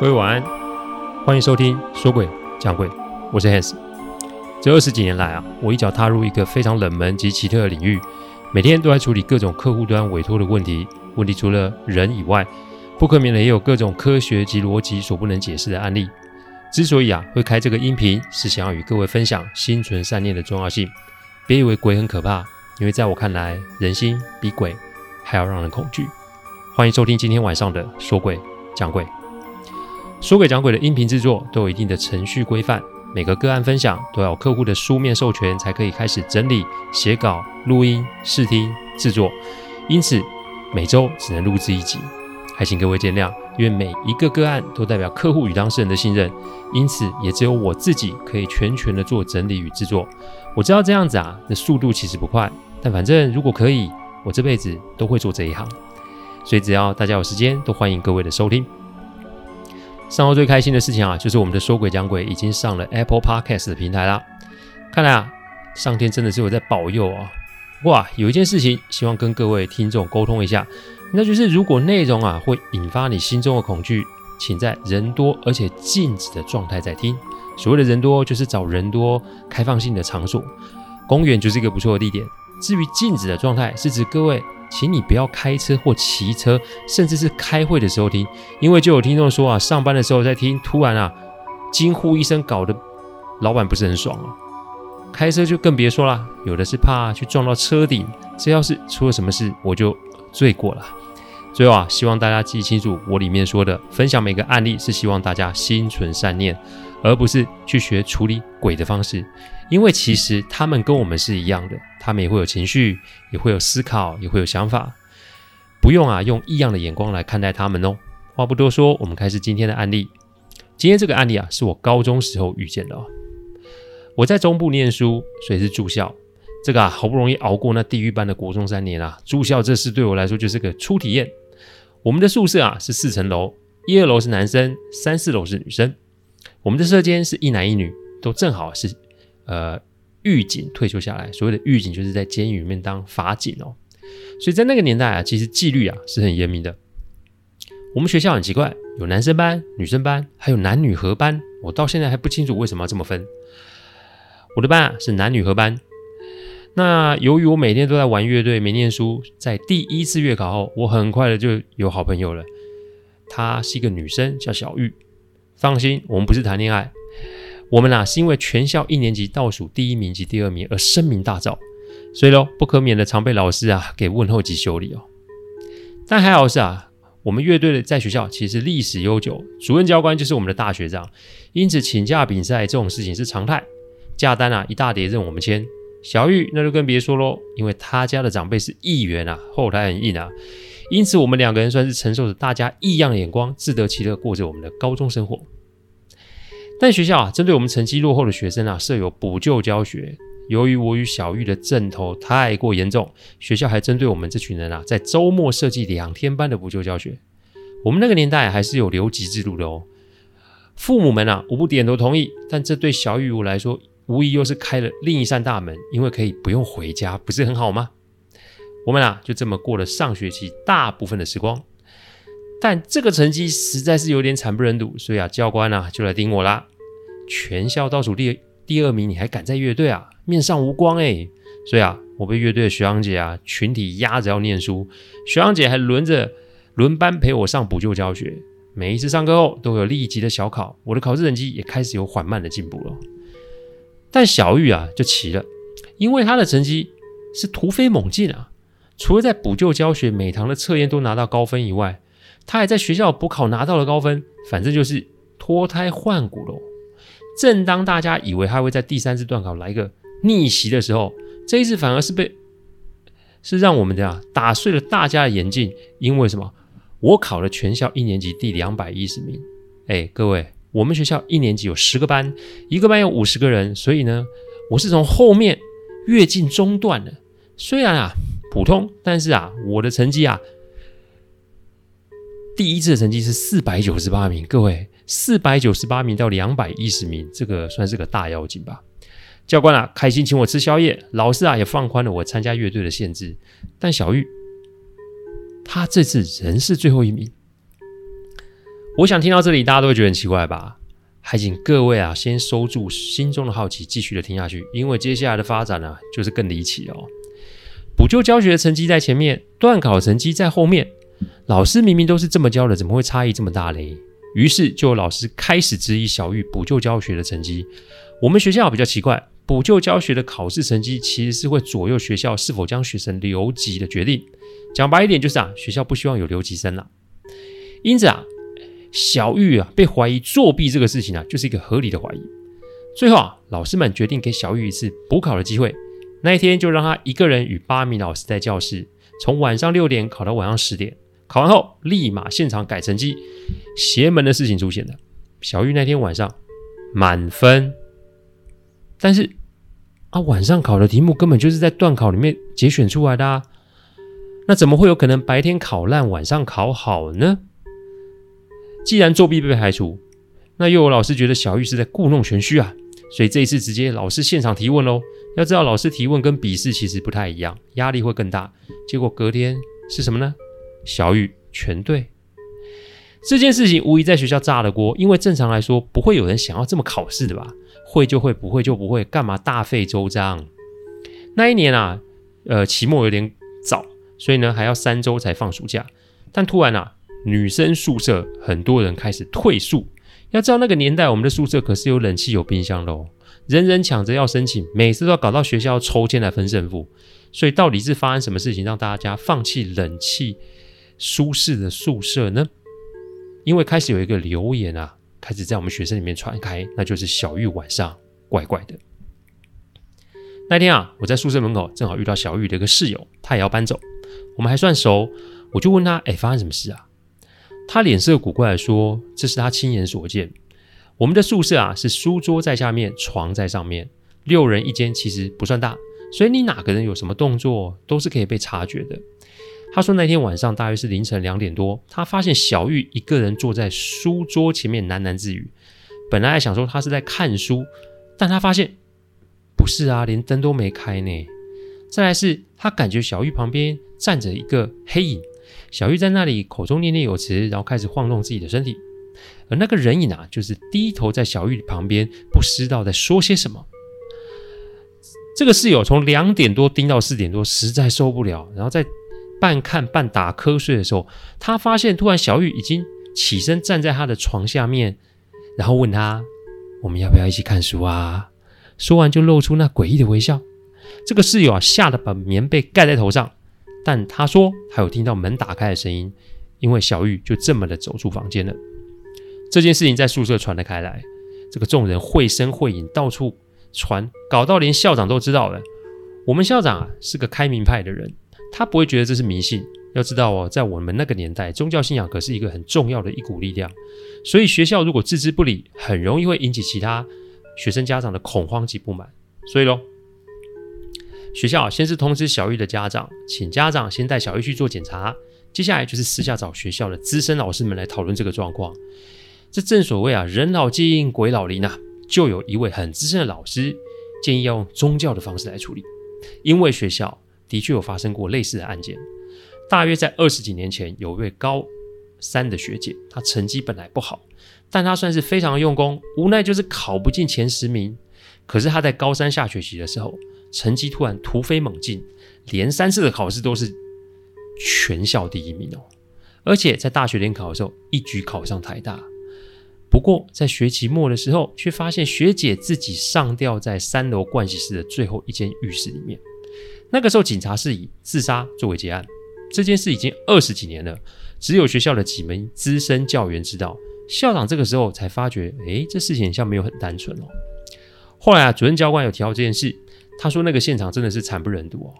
各位晚安，欢迎收听说鬼讲鬼，我是 Hans。这二十几年来啊，我一脚踏入一个非常冷门及奇特的领域，每天都在处理各种客户端委托的问题。问题除了人以外，不可免的也有各种科学及逻辑所不能解释的案例。之所以啊会开这个音频，是想要与各位分享心存善念的重要性。别以为鬼很可怕，因为在我看来，人心比鬼还要让人恐惧。欢迎收听今天晚上的说鬼讲鬼。说鬼讲鬼的音频制作都有一定的程序规范，每个个案分享都要有客户的书面授权才可以开始整理、写稿、录音、试听、制作，因此每周只能录制一集，还请各位见谅。因为每一个个案都代表客户与当事人的信任，因此也只有我自己可以全权的做整理与制作。我知道这样子啊，那速度其实不快，但反正如果可以，我这辈子都会做这一行。所以只要大家有时间，都欢迎各位的收听。上周最开心的事情啊，就是我们的说鬼讲鬼已经上了 Apple Podcast 的平台啦。看来啊，上天真的是有在保佑啊！哇，有一件事情希望跟各位听众沟通一下，那就是如果内容啊会引发你心中的恐惧，请在人多而且静止的状态在听。所谓的人多，就是找人多、开放性的场所，公园就是一个不错的地点。至于静止的状态，是指各位。请你不要开车或骑车，甚至是开会的时候听，因为就有听众说啊，上班的时候在听，突然啊惊呼一声，搞得老板不是很爽哦。开车就更别说了，有的是怕去撞到车顶，这要是出了什么事，我就罪过了。最后啊，希望大家记清楚我里面说的，分享每个案例是希望大家心存善念，而不是去学处理鬼的方式。因为其实他们跟我们是一样的，他们也会有情绪，也会有思考，也会有想法。不用啊，用异样的眼光来看待他们哦。话不多说，我们开始今天的案例。今天这个案例啊，是我高中时候遇见的哦。我在中部念书，所以是住校。这个啊，好不容易熬过那地狱般的国中三年啊，住校这事对我来说就是个初体验。我们的宿舍啊是四层楼，一二楼是男生，三四楼是女生。我们的舍监是一男一女，都正好是呃狱警退休下来。所谓的狱警就是在监狱里面当法警哦。所以在那个年代啊，其实纪律啊是很严明的。我们学校很奇怪，有男生班、女生班，还有男女合班。我到现在还不清楚为什么要这么分。我的班啊是男女合班。那由于我每天都在玩乐队，没念书，在第一次月考后，我很快的就有好朋友了。她是一个女生，叫小玉。放心，我们不是谈恋爱，我们、啊、是因为全校一年级倒数第一名及第二名而声名大噪，所以喽不可免的常被老师啊给问候及修理哦。但还好是啊，我们乐队的在学校其实历史悠久，主任教官就是我们的大学长，因此请假比赛这种事情是常态，假单啊一大叠任我们签。小玉那就更别说喽，因为他家的长辈是议员啊，后台很硬啊，因此我们两个人算是承受着大家异样的眼光，自得其乐过着我们的高中生活。但学校啊，针对我们成绩落后的学生啊，设有补救教学。由于我与小玉的症头太过严重，学校还针对我们这群人啊，在周末设计两天班的补救教学。我们那个年代还是有留级制度的哦，父母们啊无不点头同意，但这对小玉我来说，无疑又是开了另一扇大门，因为可以不用回家，不是很好吗？我们俩就这么过了上学期大部分的时光，但这个成绩实在是有点惨不忍睹，所以啊，教官啊就来盯我啦。全校倒数第第二名，你还敢在乐队啊？面上无光诶。所以啊，我被乐队的学长姐啊群体压着要念书，学长姐还轮着轮班陪我上补救教学。每一次上课后都有立即的小考，我的考试成绩也开始有缓慢的进步了。但小玉啊就奇了，因为她的成绩是突飞猛进啊，除了在补救教学每堂的测验都拿到高分以外，他还在学校补考拿到了高分，反正就是脱胎换骨喽。正当大家以为他会在第三次段考来一个逆袭的时候，这一次反而是被是让我们的啊打碎了大家的眼镜，因为什么？我考了全校一年级第两百一十名，哎，各位。我们学校一年级有十个班，一个班有五十个人，所以呢，我是从后面跃进中段的。虽然啊普通，但是啊我的成绩啊，第一次的成绩是四百九十八名。各位，四百九十八名到两百一十名，这个算是个大妖精吧？教官啊开心请我吃宵夜，老师啊也放宽了我参加乐队的限制。但小玉他这次仍是最后一名。我想听到这里，大家都会觉得很奇怪吧？还请各位啊，先收住心中的好奇，继续的听下去，因为接下来的发展呢、就是更离奇哦。补救教学的成绩在前面，段考成绩在后面。老师明明都是这么教的，怎么会差异这么大嘞？于是就有老师开始质疑小玉补救教学的成绩。我们学校比较奇怪，补救教学的考试成绩其实是会左右学校是否将学生留级的决定。讲白一点就是啊，学校不希望有留级生了。因此啊。小玉啊，被怀疑作弊这个事情啊，就是一个合理的怀疑。最后啊，老师们决定给小玉一次补考的机会。那一天就让他一个人与八名老师在教室，从晚上六点考到晚上十点。考完后立马现场改成绩。邪门的事情出现了，小玉那天晚上满分，但是啊，晚上考的题目根本就是在段考里面节选出来的啊，那怎么会有可能白天考烂，晚上考好呢？既然作弊被排除，那又有老师觉得小玉是在故弄玄虚啊，所以这一次直接老师现场提问喽。要知道老师提问跟笔试其实不太一样，压力会更大。结果隔天是什么呢？小玉全对。这件事情无疑在学校炸了锅，因为正常来说不会有人想要这么考试的吧？会就会，不会就不会，干嘛大费周章？那一年啊，呃，期末有点早，所以呢还要三周才放暑假。但突然啊。女生宿舍很多人开始退宿，要知道那个年代我们的宿舍可是有冷气有冰箱的哦，人人抢着要申请，每次都要搞到学校抽签来分胜负。所以到底是发生什么事情让大家放弃冷气舒适的宿舍呢？因为开始有一个流言啊，开始在我们学生里面传开，那就是小玉晚上怪怪的。那天啊，我在宿舍门口正好遇到小玉的一个室友，他也要搬走，我们还算熟，我就问他，哎，发生什么事啊？他脸色古怪地说：“这是他亲眼所见。我们的宿舍啊，是书桌在下面，床在上面，六人一间，其实不算大，所以你哪个人有什么动作，都是可以被察觉的。”他说那天晚上大约是凌晨两点多，他发现小玉一个人坐在书桌前面喃喃自语。本来还想说他是在看书，但他发现不是啊，连灯都没开呢。再来是他感觉小玉旁边站着一个黑影。小玉在那里口中念念有词，然后开始晃动自己的身体，而那个人影啊，就是低头在小玉旁边，不知道在说些什么。这个室友从两点多盯到四点多，实在受不了，然后在半看半打瞌睡的时候，他发现突然小玉已经起身站在他的床下面，然后问他：“我们要不要一起看书啊？”说完就露出那诡异的微笑。这个室友啊，吓得把棉被盖在头上。但他说还有听到门打开的声音，因为小玉就这么的走出房间了。这件事情在宿舍传了开来，这个众人绘声绘影，到处传，搞到连校长都知道了。我们校长啊是个开明派的人，他不会觉得这是迷信。要知道哦，在我们那个年代，宗教信仰可是一个很重要的一股力量。所以学校如果置之不理，很容易会引起其他学生家长的恐慌及不满。所以喽。学校先是通知小玉的家长，请家长先带小玉去做检查。接下来就是私下找学校的资深老师们来讨论这个状况。这正所谓啊，人老精，鬼老灵啊。就有一位很资深的老师建议要用宗教的方式来处理，因为学校的确有发生过类似的案件。大约在二十几年前，有一位高三的学姐，她成绩本来不好，但她算是非常用功，无奈就是考不进前十名。可是她在高三下学期的时候，成绩突然突飞猛进，连三次的考试都是全校第一名哦！而且在大学联考的时候，一举考上台大。不过在学期末的时候，却发现学姐自己上吊在三楼盥洗室的最后一间浴室里面。那个时候，警察是以自杀作为结案。这件事已经二十几年了，只有学校的几名资深教员知道。校长这个时候才发觉，诶，这事情好像没有很单纯哦。后来啊，主任教官有提到这件事。他说：“那个现场真的是惨不忍睹哦。”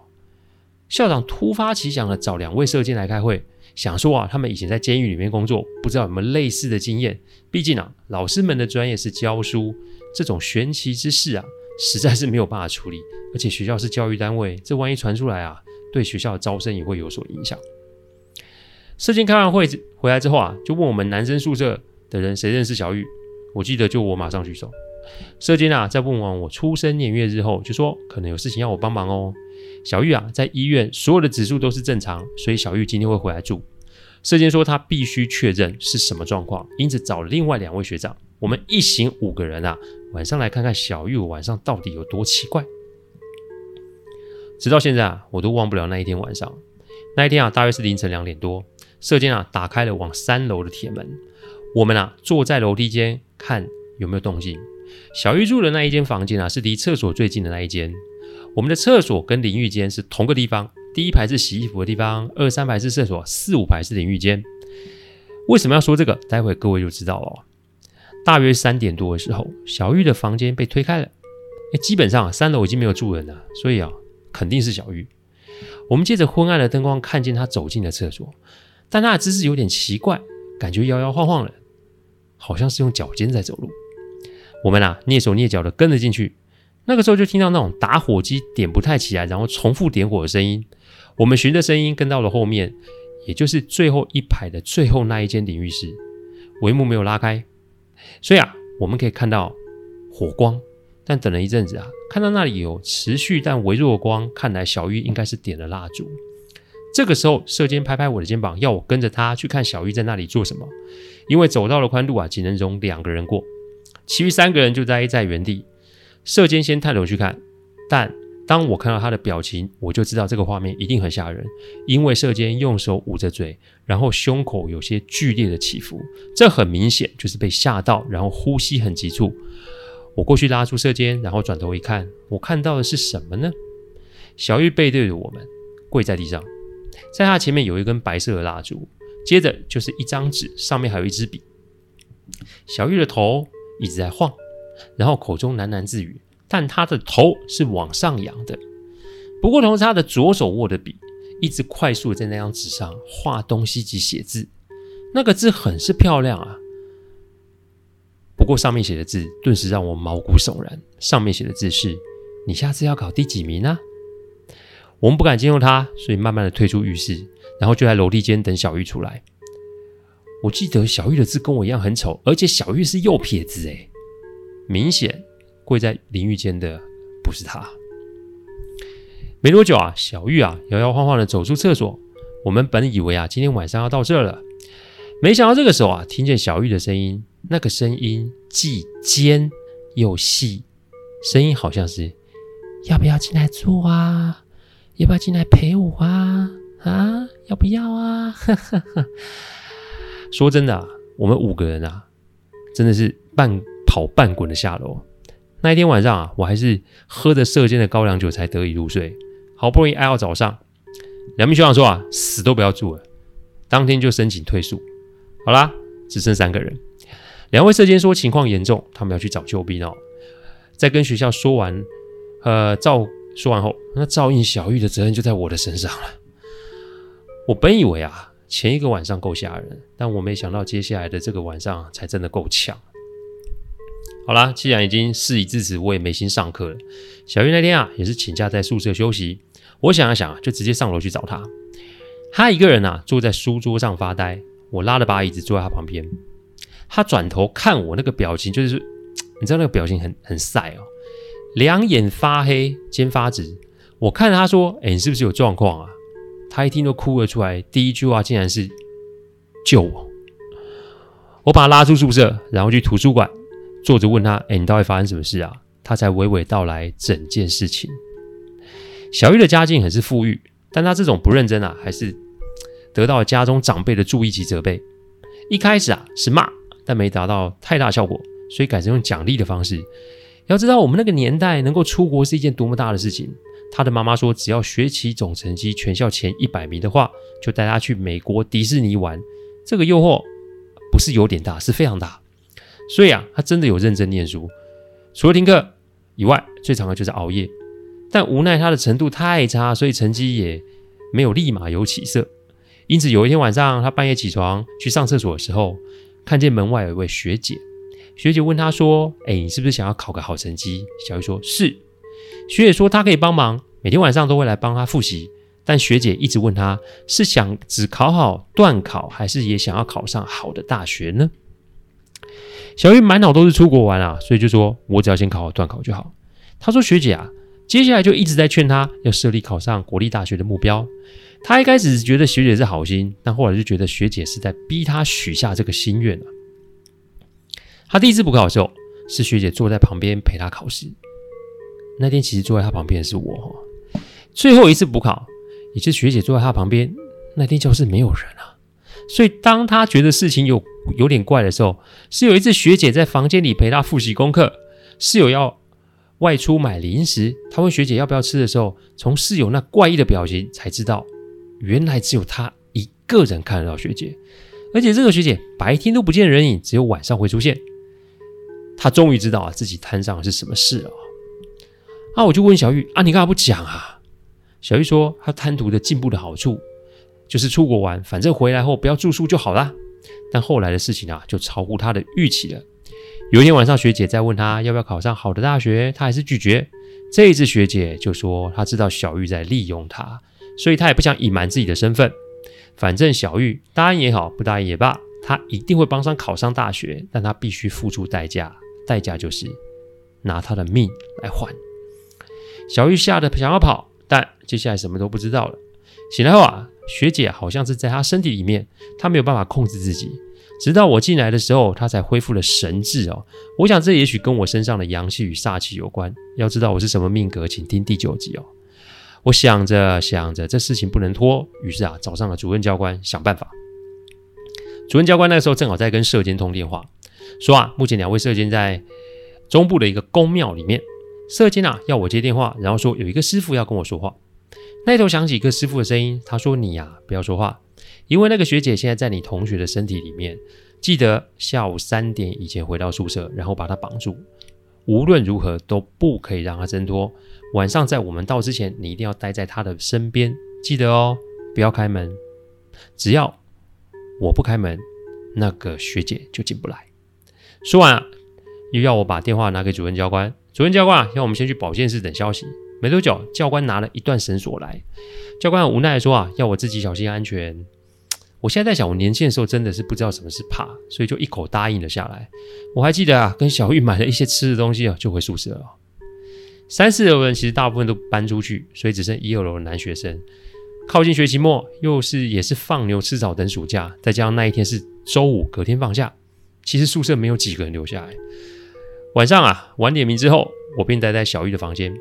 校长突发奇想的找两位社监来开会，想说啊，他们以前在监狱里面工作，不知道有没有类似的经验。毕竟啊，老师们的专业是教书，这种玄奇之事啊，实在是没有办法处理。而且学校是教育单位，这万一传出来啊，对学校的招生也会有所影响。社监开完会回来之后啊，就问我们男生宿舍的人谁认识小玉。我记得就我马上举手。社监啊，在问完我出生年月日后，就说可能有事情要我帮忙哦。小玉啊，在医院所有的指数都是正常，所以小玉今天会回来住。社监说他必须确认是什么状况，因此找另外两位学长，我们一行五个人啊，晚上来看看小玉晚上到底有多奇怪。直到现在啊，我都忘不了那一天晚上。那一天啊，大约是凌晨两点多，社监啊打开了往三楼的铁门，我们啊坐在楼梯间看有没有动静。小玉住的那一间房间啊，是离厕所最近的那一间。我们的厕所跟淋浴间是同个地方，第一排是洗衣服的地方，二三排是厕所，四五排是淋浴间。为什么要说这个？待会各位就知道了。大约三点多的时候，小玉的房间被推开了。诶，基本上，三楼已经没有住人了，所以啊，肯定是小玉。我们借着昏暗的灯光，看见她走进了厕所，但她的姿势有点奇怪，感觉摇摇晃晃的，好像是用脚尖在走路。我们啊，蹑手蹑脚的跟了进去。那个时候就听到那种打火机点不太起来，然后重复点火的声音。我们循着声音跟到了后面，也就是最后一排的最后那一间淋浴室。帷幕没有拉开，所以啊，我们可以看到火光。但等了一阵子啊，看到那里有持续但微弱的光，看来小玉应该是点了蜡烛。这个时候，舍监拍拍我的肩膀，要我跟着他去看小玉在那里做什么。因为走道的宽度啊，仅能容两个人过，其余三个人就待在原地。舍监先探头去看，但当我看到他的表情，我就知道这个画面一定很吓人，因为舍监用手捂着嘴，然后胸口有些剧烈的起伏，这很明显就是被吓到，然后呼吸很急促。我过去拉住舍监，然后转头一看，我看到的是什么呢？小玉背对着我们，跪在地上，在他前面有一根白色的蜡烛，接着就是一张纸，上面还有一支笔。小玉的头一直在晃。然后口中喃喃自语，但他的头是往上扬的。不过，同时他的左手握着笔一直快速在那张纸上画东西及写字，那个字很是漂亮啊。不过上面写的字顿时让我毛骨悚然。上面写的字是：“你下次要考第几名啊？”我们不敢惊动他，所以慢慢的退出浴室，然后就在楼梯间等小玉出来。我记得小玉的字跟我一样很丑，而且小玉是右撇子诶。明显跪在淋浴间的不是他。没多久啊，小玉啊摇摇晃晃的走出厕所。我们本以为啊今天晚上要到这了，没想到这个时候啊听见小玉的声音，那个声音既尖又细，声音好像是要不要进来坐啊？要不要进来陪我啊？啊，要不要啊？呵呵呵说真的啊，我们五个人啊，真的是半。跑半滚的下楼，那一天晚上啊，我还是喝着舍监的高粱酒才得以入睡。好不容易挨到早上，两名学长说啊，死都不要住了，当天就申请退宿。好啦，只剩三个人。两位舍监说情况严重，他们要去找救兵哦。在跟学校说完，呃，照说完后，那照应小玉的责任就在我的身上了。我本以为啊，前一个晚上够吓人，但我没想到接下来的这个晚上才真的够呛。好啦，既然已经事已至此，我也没心上课了。小玉那天啊，也是请假在宿舍休息。我想了想，就直接上楼去找她。她一个人啊，坐在书桌上发呆。我拉了把椅子坐在她旁边。她转头看我，那个表情就是，你知道那个表情很很晒哦，两眼发黑，肩发直。我看着她说：“哎、你是不是有状况啊？”他一听就哭了出来。第一句话竟然是救我。我把他拉出宿舍，然后去图书馆。坐着问他：“哎，你到底发生什么事啊？”他才娓娓道来整件事情。小玉的家境很是富裕，但他这种不认真啊，还是得到了家中长辈的注意及责备。一开始啊是骂，但没达到太大效果，所以改成用奖励的方式。要知道，我们那个年代能够出国是一件多么大的事情。他的妈妈说，只要学习总成绩全校前一百名的话，就带他去美国迪士尼玩。这个诱惑不是有点大，是非常大。所以啊，他真的有认真念书，除了听课以外，最常的就是熬夜。但无奈他的程度太差，所以成绩也没有立马有起色。因此有一天晚上，他半夜起床去上厕所的时候，看见门外有一位学姐。学姐问他说：“哎，你是不是想要考个好成绩？”小玉说：“是。”学姐说：“她可以帮忙，每天晚上都会来帮他复习。”但学姐一直问他：“是想只考好段考，还是也想要考上好的大学呢？”小玉满脑都是出国玩啊，所以就说我只要先考好段考就好。他说：“学姐啊，接下来就一直在劝他要设立考上国立大学的目标。他一开始觉得学姐是好心，但后来就觉得学姐是在逼他许下这个心愿了。他第一次补考的时候，是学姐坐在旁边陪他考试。那天其实坐在他旁边的是我。最后一次补考，也是学姐坐在他旁边。那天教室没有人啊，所以当他觉得事情有有点怪的时候，是有一次学姐在房间里陪他复习功课，室友要外出买零食，他问学姐要不要吃的时候，从室友那怪异的表情才知道，原来只有他一个人看得到学姐，而且这个学姐白天都不见人影，只有晚上会出现。他终于知道啊自己摊上的是什么事了。啊，我就问小玉啊，你干嘛不讲啊？小玉说，她贪图的进步的好处，就是出国玩，反正回来后不要住宿就好啦。但后来的事情啊，就超乎她的预期了。有一天晚上，学姐在问她要不要考上好的大学，她还是拒绝。这一次，学姐就说她知道小玉在利用她，所以她也不想隐瞒自己的身份。反正小玉答应也好，不答应也罢，她一定会帮上考上大学，但她必须付出代价。代价就是拿她的命来换。小玉吓得想要跑，但接下来什么都不知道了。醒来后啊，学姐好像是在他身体里面，他没有办法控制自己。直到我进来的时候，他才恢复了神智哦。我想这也许跟我身上的阳气与煞气有关。要知道我是什么命格，请听第九集哦。我想着想着，这事情不能拖，于是啊，找上了主任教官想办法。主任教官那个时候正好在跟社监通电话。说啊，目前两位社监在中部的一个宫庙里面。舍监啊，要我接电话，然后说有一个师傅要跟我说话。那头响起一个师傅的声音，他说：“你呀、啊，不要说话，因为那个学姐现在在你同学的身体里面。记得下午三点以前回到宿舍，然后把她绑住，无论如何都不可以让她挣脱。晚上在我们到之前，你一定要待在她的身边。记得哦，不要开门，只要我不开门，那个学姐就进不来。”说完，又要我把电话拿给主任教官。主任教官啊，要我们先去保健室等消息。没多久，教官拿了一段绳索来。教官很无奈的说啊，要我自己小心安全。我现在在想，我年轻的时候真的是不知道什么是怕，所以就一口答应了下来。我还记得啊，跟小玉买了一些吃的东西啊，就回宿舍了。三四楼人其实大部分都搬出去，所以只剩一二楼的男学生。靠近学期末，又是也是放牛吃草等暑假，再加上那一天是周五，隔天放假。其实宿舍没有几个人留下来。晚上啊，晚点名之后，我便待在小玉的房间。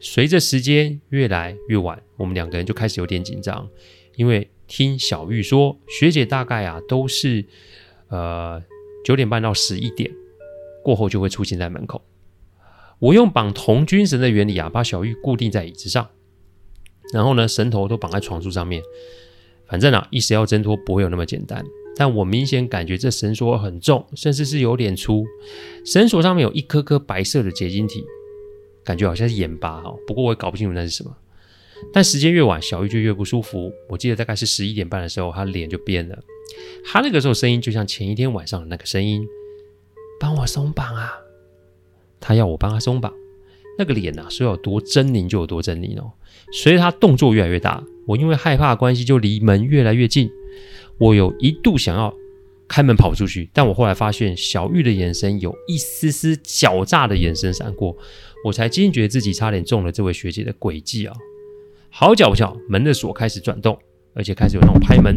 随着时间越来越晚，我们两个人就开始有点紧张，因为听小玉说，学姐大概啊都是呃九点半到十一点过后就会出现在门口。我用绑童军绳的原理啊，把小玉固定在椅子上，然后呢，绳头都绑在床柱上面。反正啊，一时要挣脱不会有那么简单。但我明显感觉这绳索很重，甚至是有点粗。绳索上面有一颗颗白色的结晶体，感觉好像是盐巴哦。不过我也搞不清楚那是什么。但时间越晚，小玉就越不舒服。我记得大概是十一点半的时候，她脸就变了。她那个时候声音就像前一天晚上的那个声音：“帮我松绑啊！”她要我帮她松绑。那个脸呐、啊，说有多狰狞就有多狰狞哦。随着她动作越来越大，我因为害怕关系就离门越来越近。我有一度想要开门跑出去，但我后来发现小玉的眼神有一丝丝狡诈的眼神闪过，我才惊觉自己差点中了这位学姐的诡计啊！好巧不巧，门的锁开始转动，而且开始有那种拍门、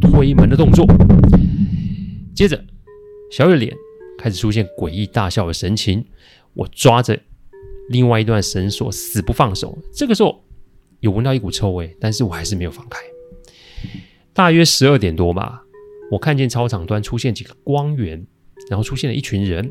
推门的动作。接着，小玉脸开始出现诡异大笑的神情。我抓着另外一段绳索死不放手。这个时候有闻到一股臭味，但是我还是没有放开。大约十二点多吧，我看见操场端出现几个光源，然后出现了一群人，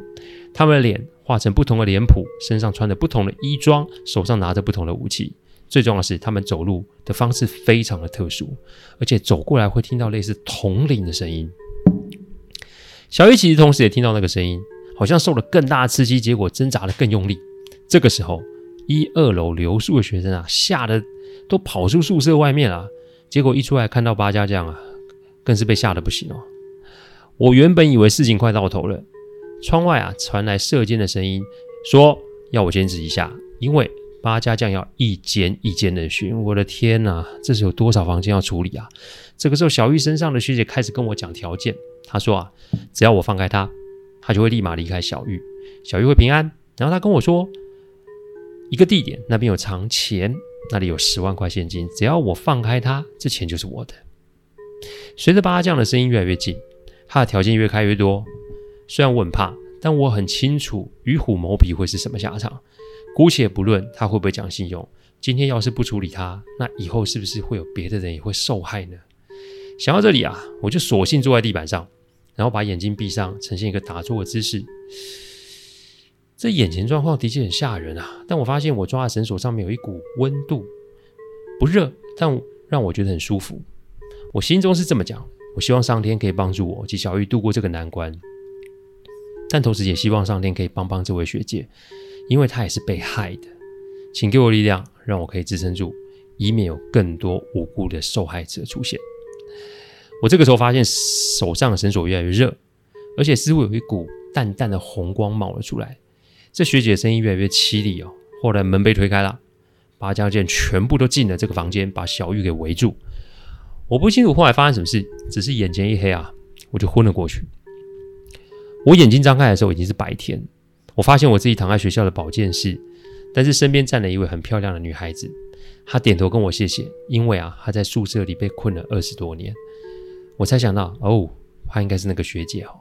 他们的脸画成不同的脸谱，身上穿着不同的衣装，手上拿着不同的武器。最重要的是，他们走路的方式非常的特殊，而且走过来会听到类似铜铃的声音。小玉其实同时也听到那个声音，好像受了更大的刺激，结果挣扎得更用力。这个时候，一二楼留宿的学生啊，吓得都跑出宿舍外面了。结果一出来看到八家将啊，更是被吓得不行哦。我原本以为事情快到头了，窗外啊传来射箭的声音，说要我坚持一下，因为八家将要一间一间的巡。我的天哪，这是有多少房间要处理啊？这个时候，小玉身上的学姐开始跟我讲条件，她说啊，只要我放开她，她就会立马离开小玉，小玉会平安。然后她跟我说，一个地点，那边有藏钱，那里有十万块现金，只要我放开他，这钱就是我的。随着八将的声音越来越近，他的条件越开越多。虽然我很怕，但我很清楚与虎谋皮会是什么下场。姑且不论他会不会讲信用，今天要是不处理他，那以后是不是会有别的人也会受害呢？想到这里啊，我就索性坐在地板上，然后把眼睛闭上，呈现一个打坐的姿势。这眼前状况的确很吓人啊！但我发现我抓的绳索上面有一股温度，不热，但让我觉得很舒服。我心中是这么讲：我希望上天可以帮助我及小玉度过这个难关，但同时也希望上天可以帮帮这位学姐，因为她也是被害的。请给我力量，让我可以支撑住，以免有更多无辜的受害者出现。我这个时候发现手上的绳索越来越热，而且似乎有一股淡淡的红光冒了出来。这学姐声音越来越凄厉哦。后来门被推开了，八家将全部都进了这个房间，把小玉给围住。我不清楚后来发生什么事，只是眼前一黑啊，我就昏了过去。我眼睛张开的时候已经是白天，我发现我自己躺在学校的保健室，但是身边站了一位很漂亮的女孩子，她点头跟我谢谢，因为啊她在宿舍里被困了二十多年。我才想到哦，她应该是那个学姐哦，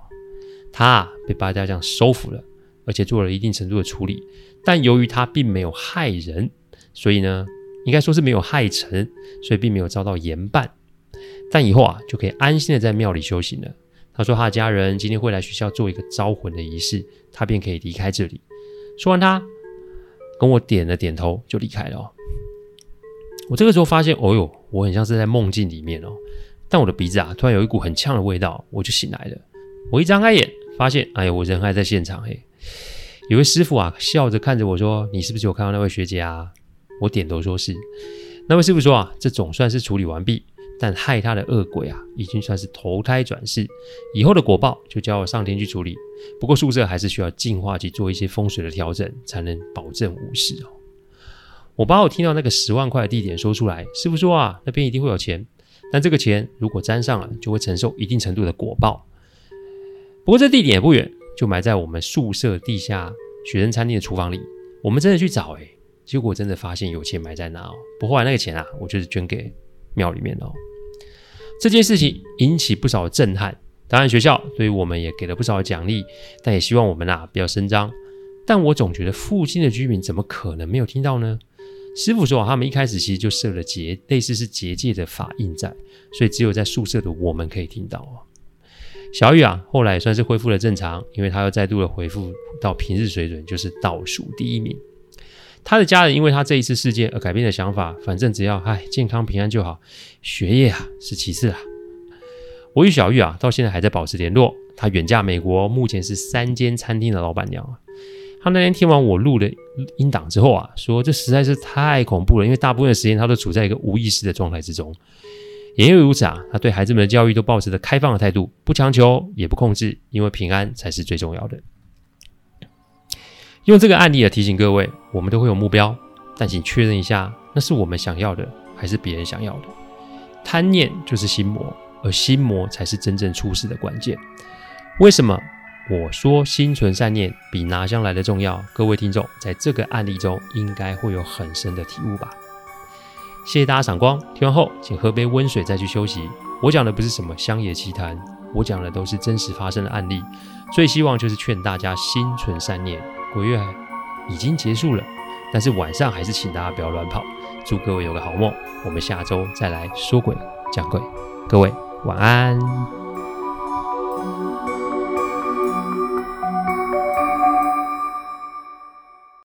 她被八家将收服了。而且做了一定程度的处理，但由于他并没有害人，所以呢，应该说是没有害成，所以并没有遭到严办。但以后啊，就可以安心的在庙里修行了。他说他的家人今天会来学校做一个招魂的仪式，他便可以离开这里。说完，他跟我点了点头，就离开了。我这个时候发现，哦哟，我很像是在梦境里面哦。但我的鼻子啊，突然有一股很呛的味道，我就醒来了。我一张开眼，发现，哎呀，我人还在现场嘿。有位师傅啊，笑着看着我说：“你是不是有看到那位学姐啊？”我点头说是。那位师傅说：“啊，这总算是处理完毕，但害他的恶鬼啊，已经算是投胎转世，以后的果报就交我上天去处理。不过宿舍还是需要净化及做一些风水的调整，才能保证无事哦。”我把我听到那个十万块的地点说出来，师傅说：“啊，那边一定会有钱，但这个钱如果沾上了，就会承受一定程度的果报。不过这地点也不远。”就埋在我们宿舍地下学生餐厅的厨房里。我们真的去找，哎，结果真的发现有钱埋在那哦。不过后来那个钱啊，我就是捐给庙里面哦。这件事情引起不少震撼，当然学校对于我们也给了不少奖励，但也希望我们啊不要声张。但我总觉得附近的居民怎么可能没有听到呢？师傅说啊，他们一开始其实就设了结，类似是结界的法印在，所以只有在宿舍的我们可以听到哦。小玉啊，后来也算是恢复了正常，因为她又再度的恢复到平日水准，就是倒数第一名。她的家人因为她这一次事件而改变了想法，反正只要唉健康平安就好，学业啊是其次啊。我与小玉啊到现在还在保持联络，她远嫁美国，目前是三间餐厅的老板娘啊。她那天听完我录的音档之后啊，说这实在是太恐怖了，因为大部分的时间她都处在一个无意识的状态之中。也因为如此啊，他对孩子们的教育都保持着开放的态度，不强求也不控制，因为平安才是最重要的。用这个案例来提醒各位，我们都会有目标，但请确认一下，那是我们想要的，还是别人想要的？贪念就是心魔，而心魔才是真正出事的关键。为什么我说心存善念比拿香来的重要？各位听众在这个案例中应该会有很深的体悟吧。谢谢大家赏光，听完后请喝杯温水再去休息。我讲的不是什么乡野奇谈，我讲的都是真实发生的案例。最希望就是劝大家心存善念。鬼月已经结束了，但是晚上还是请大家不要乱跑。祝各位有个好梦，我们下周再来说鬼讲鬼。各位晚安。